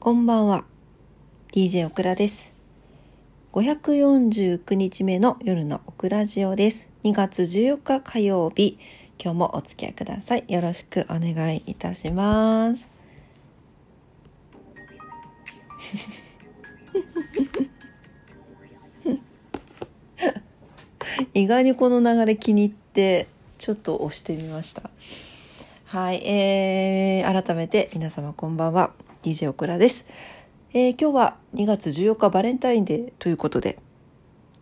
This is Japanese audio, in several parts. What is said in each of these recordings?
こんばんは。DJ オクラです。549日目の夜のオクラジオです。2月14日火曜日今日もお付き合いください。よろしくお願いいたします。意外にこの流れ気に入ってちょっと押してみました。はい、えー、改めて皆様こんばんは。DJ オクラです、えー、今日は2月14日バレンタインデーということで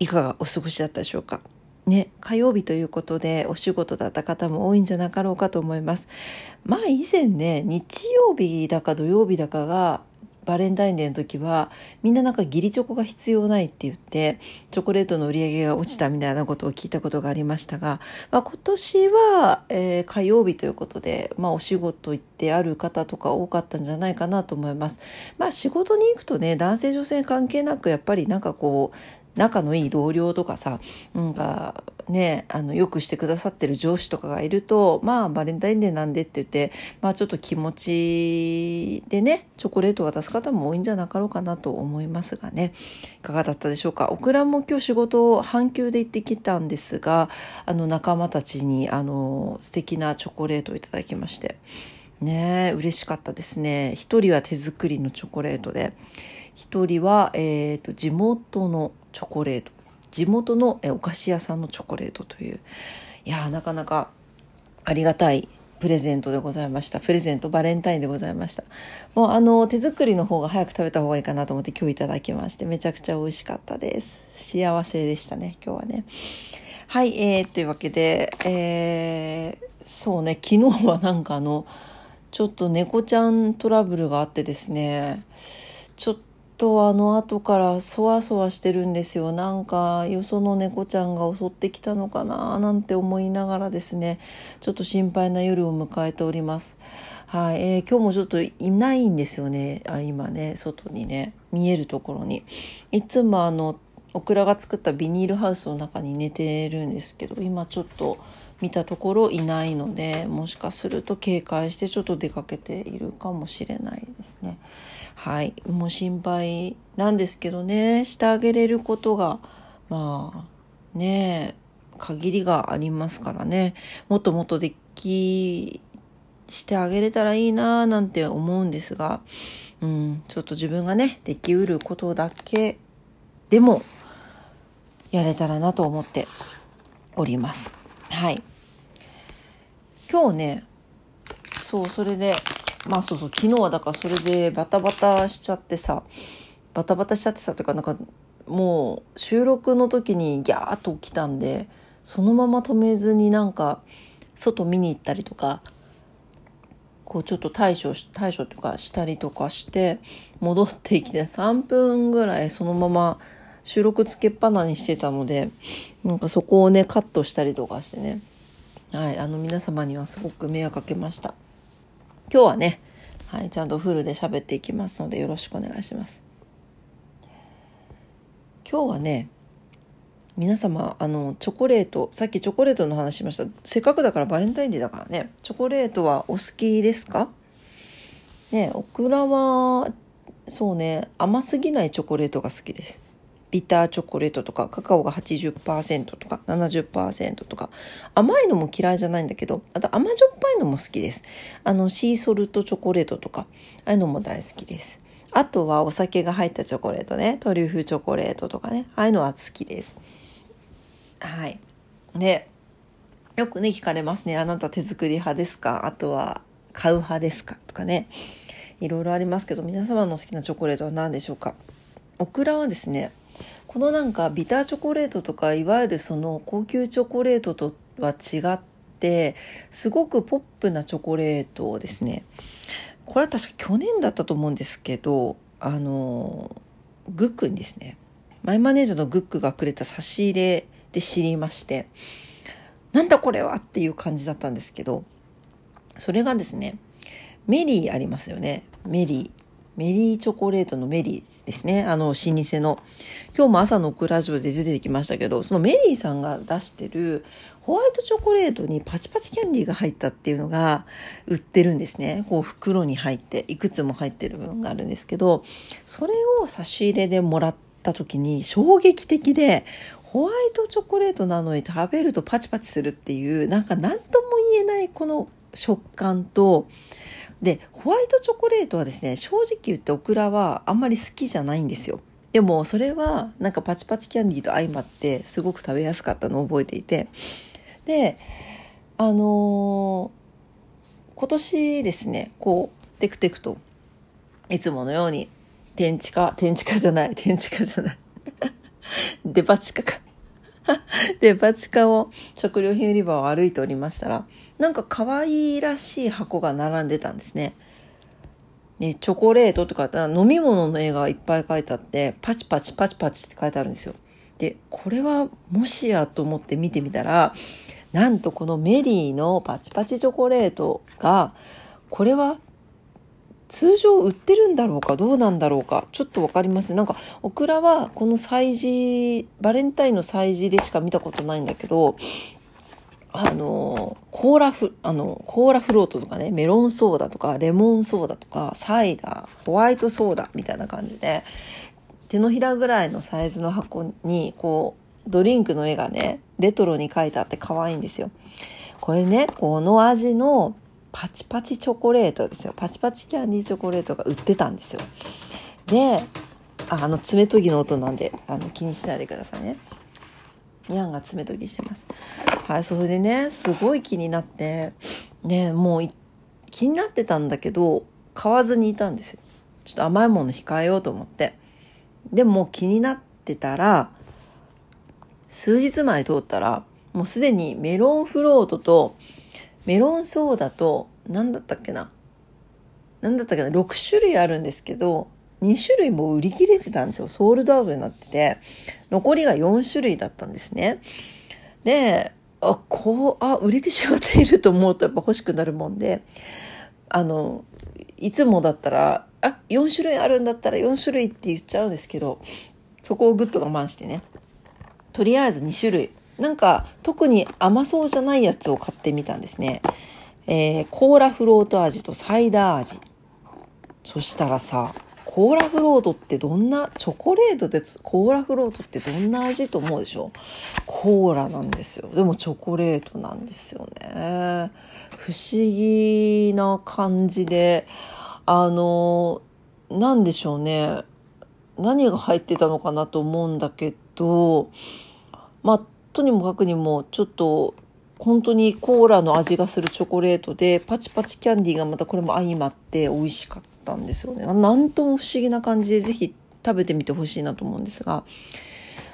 いかがお過ごしだったでしょうかね、火曜日ということでお仕事だった方も多いんじゃなかろうかと思います。まあ以前ね、日曜日だか土曜日だかがバレンタインデーの時はみんななんか義理チョコが必要ないって言ってチョコレートの売り上げが落ちたみたいなことを聞いたことがありましたが、まあ、今年は、えー、火曜日ということで、まあ、お仕事行ってある方とか多かったんじゃないかなと思います。まあ、仕事に行くとね男性女性関係なくやっぱりなんかこう仲のいい同僚とかさなんかねあのよくしてくださってる上司とかがいるとまあバレンタインデーなんでって言ってまあちょっと気持ちでねチョコレートを渡す方も多いんじゃなかろうかなと思いますがね。いかがだったでしょうか？オクラも今日仕事を半休で行ってきたんですがあの仲間たちにあの素敵なチョコレートをいただきまして。ね嬉しかったですね。一人は手作りのチョコレートで。一人は、えーと地元のチョコレート。地元のお菓子屋さんのチョコレートという。いやなかなかありがたいプレゼントでございました。プレゼントバレンタインでございました。もうあの手作りの方が早く食べた方がいいかなと思って今日いただきましてめちゃくちゃ美味しかったです。幸せでしたね今日はね。はい、えー、というわけで、えー、そうね昨日はなんかあのちょっと猫ちゃんトラブルがあってですねちょっとあの後からそわそわしてるんですよなんかよその猫ちゃんが襲ってきたのかななんて思いながらですねちょっと心配な夜を迎えております。はい、えー、今日もちょっといないんですよねあ今ね外にね見えるところにいつもあのオクラが作ったビニールハウスの中に寝てるんですけど今ちょっと見たところいないのでもしかすると警戒してちょっと出かけているかもしれないですね。はいもう心配なんですけどねしてあげれることがまあね限りがありますからねもっともっとできしてあげれたらいいなぁなんて思うんですが、うん、ちょっと自分がねできうることだけでもやれたらなと思っております。はい。今日ね、そう、それで、まあそうそう昨日はだからそれでバタバタしちゃってさバタバタしちゃってさというかなんかもう収録の時にギャーッと起きたんでそのまま止めずになんか外見に行ったりとかこうちょっと対処対処とかしたりとかして戻ってきて3分ぐらいそのまま収録つけっぱなにしてたのでなんかそこをねカットしたりとかしてねはいあの皆様にはすごく迷惑かけました。今日はね、はい、ちゃんとフルで喋っていきますのでよろしくお願いします。今日はね、皆様、あの、チョコレート、さっきチョコレートの話しました。せっかくだからバレンタインデーだからね、チョコレートはお好きですか？ね、オクラは、そうね、甘すぎないチョコレートが好きです。ビターチョコレートとかカカオが80%とか70%とか。甘いのも嫌いじゃないんだけどあと甘じょっぱいのも好きです。あのシーソルトチョコレートとかああいうのも大好きです。あとはお酒が入ったチョコレートね。トリュフチョコレートとかね。ああいうのは好きです。はい。でよくね聞かれますね。あなた手作り派ですか？あとは買う派ですか？とかね。いろいろありますけど皆様の好きなチョコレートは何でしょうか？オクラはですねこのなんかビターチョコレートとかいわゆるその高級チョコレートとは違ってすごくポップなチョコレートをですねこれは確か去年だったと思うんですけどあのグックにですねマイマネージャーのグックがくれた差し入れで知りましてなんだこれはっていう感じだったんですけどそれがですねメリーありますよね。メリー。メリーチョコレートのメリーですね。あの、老舗の。今日も朝のオクラジオで出てきましたけど、そのメリーさんが出してるホワイトチョコレートにパチパチキャンディーが入ったっていうのが売ってるんですね。こう袋に入って、いくつも入ってる部分があるんですけど、それを差し入れでもらった時に衝撃的で、ホワイトチョコレートなのに食べるとパチパチするっていう、なんか何とも言えないこの食感と、でホワイトチョコレートはですね正直言ってオクラはあんまり好きじゃないんですよ。でもそれはなんかパチパチキャンディーと相まってすごく食べやすかったのを覚えていて。であのー、今年ですねこうテクテクといつものように天地下天地下じゃない天地下じゃない。デパ地下か。デパ地下を食料品売り場を歩いておりましたらなんか可愛らしい箱が並んでたんですね。ね、チョコレートとか飲み物の絵がいっぱい書いてあってパチパチパチパチって書いてあるんですよ。でこれはもしやと思って見てみたらなんとこのメリーのパチパチチョコレートがこれは通常売ってるんだろうかどうなんだろうかちょっと分かりますなんかオクラはこの催事バレンタインの催事でしか見たことないんだけどあのコーラフあのコーラフロートとかねメロンソーダとかレモンソーダとかサイダーホワイトソーダみたいな感じで手のひらぐらいのサイズの箱にこうドリンクの絵がねレトロに書いてあって可愛いんですよ。これねこの味のパチパチチョコレートですよパチパチキャンディーチョコレートが売ってたんですよ。であの爪研ぎの音なんであの気にしないでくださいね。ニャンが爪研ぎしてます。はい、それでね、すごい気になって、ね、もう気になってたんだけど、買わずにいたんですよ。ちょっと甘いもの控えようと思って。でも気になってたら、数日前通ったら、もうすでにメロンフロートと、メロンソーダと、何だったっけな。何だったっけな。6種類あるんですけど、2種類も売り切れてたんですよ。ソールドアウトになってて、残りが4種類だったんですね。で、あ、こう、あ、売れてしまっていると思うとやっぱ欲しくなるもんで、あの、いつもだったら、あ、4種類あるんだったら4種類って言っちゃうんですけど、そこをぐっと我慢してね。とりあえず2種類。なんか特に甘そうじゃないやつを買ってみたんですね。えー、コーラフロート味とサイダー味。そしたらさ、コーラフロートってどんなチョコレートでコーラフロートってどんな味と思うでしょコーラなんですよでもチョコレートなんですよね不思議な感じであの何でしょうね何が入ってたのかなと思うんだけどまあとにもかくにもちょっと本当にコーラの味がするチョコレートでパチパチキャンディーがまたこれも相まって美味しかった。んですよね。なんとも不思議な感じでぜひ食べてみてほしいなと思うんですが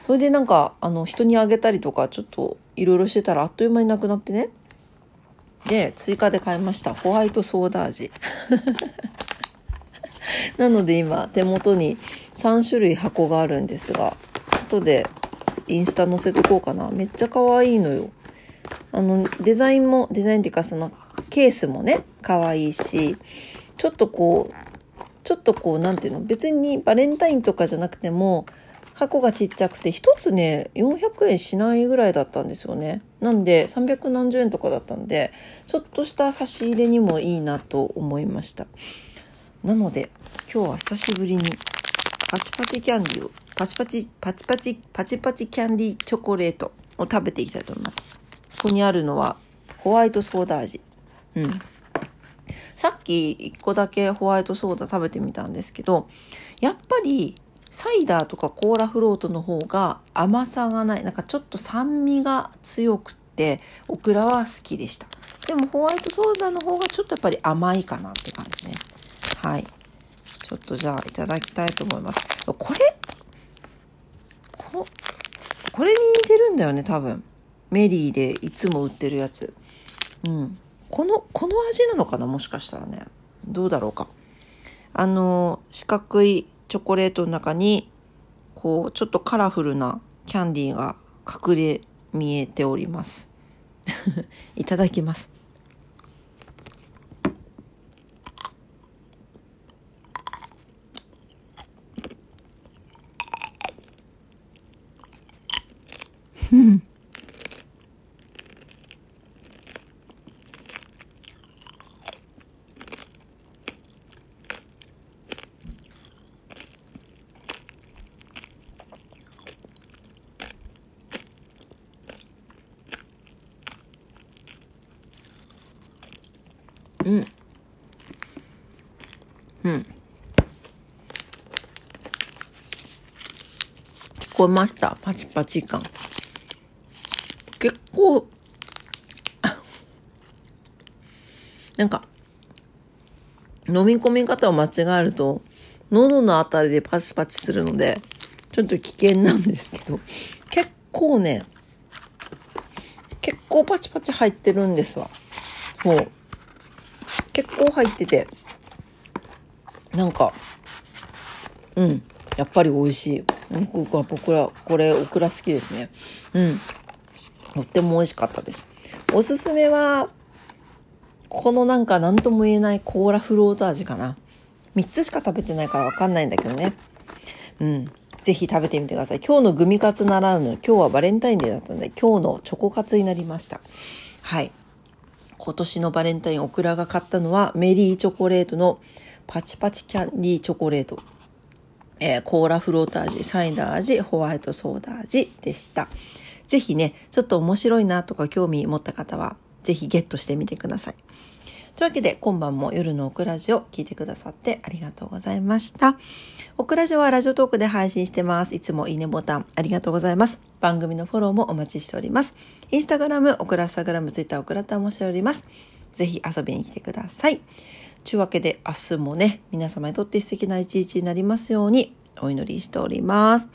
それでなんかあの人にあげたりとかちょっといろいろしてたらあっという間になくなってねで追加で買いましたホワイトソーダ味 なので今手元に3種類箱があるんですが後でインスタ載せとこうかな。めっちゃ可愛いのよ。あのデザインもデザインっていうかそのケースもね可愛いしちょっとこうちょっとこう何ていうの？別にバレンタインとかじゃなくても箱がちっちゃくて1つね400円しないぐらいだったんですよね。なんで300何十円とかだったんでちょっとした差し入れにもいいなと思いました。なので今日は久しぶりにパチパチキャンディーをパチパチパチパチパチパチキャンディチョコレートを食べていきたいと思います。ここにあるのはホワイトソーダ味。うん。さっき1個だけホワイトソーダ食べてみたんですけどやっぱりサイダーとかコーラフロートの方が甘さがない。なんかちょっと酸味が強くってオクラは好きでした。でもホワイトソーダの方がちょっとやっぱり甘いかなって感じね。はい。ちょっとじゃあいただきたいと思いますこれ？ここれに似てるんだよね多分メリーでいつも売ってるやつうんこの、この味なのかな？もしかしたらね。どうだろうか。あの、四角いチョコレートの中に、こう、ちょっとカラフルなキャンディーが隠れ見えております。いただきます。うん。うん。うん。聞こえました？パチパチ感。結構、なんか、飲み込み方を間違えると、喉のあたりでパチパチするので、ちょっと危険なんですけど、結構ね、結構パチパチ入ってるんですわ。もう、結構入ってて、なんか、うん、やっぱり美味しい。僕は僕ら、これ、オクラ好きですね。うん。とっても美味しかったです。おすすめは、このなんか何とも言えないコーラフロート味かな。3つしか食べてないからわかんないんだけどね。うん。ぜひ食べてみてください。今日のグミカツならぬ、今日はバレンタインデーだったので、今日のチョコカツになりました。はい。今年のバレンタイン、オクラが買ったのは、メリーチョコレートのパチパチキャンディーチョコレート。えーコーラフロート味、サイダー味、ホワイトソーダ味でした。ぜひね、ちょっと面白いなとか興味持った方は、ぜひゲットしてみてください。というわけで、今晩も夜のオクラジオ聞いてくださってありがとうございました。オクラジオはラジオトークで配信してます。いつもいいねボタンありがとうございます。番組のフォローもお待ちしております。インスタグラム、オクラスタグラム、ツイッター、オクラタンもしております。ぜひ遊びに来てください。というわけで、明日もね、皆様にとって素敵な一日になりますようにお祈りしております。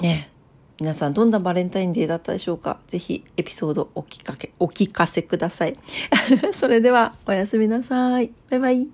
ね皆さんどんなバレンタインデーだったでしょうか？ぜひエピソードお聞かけ、お聞かせください。それではおやすみなさい。バイバイ。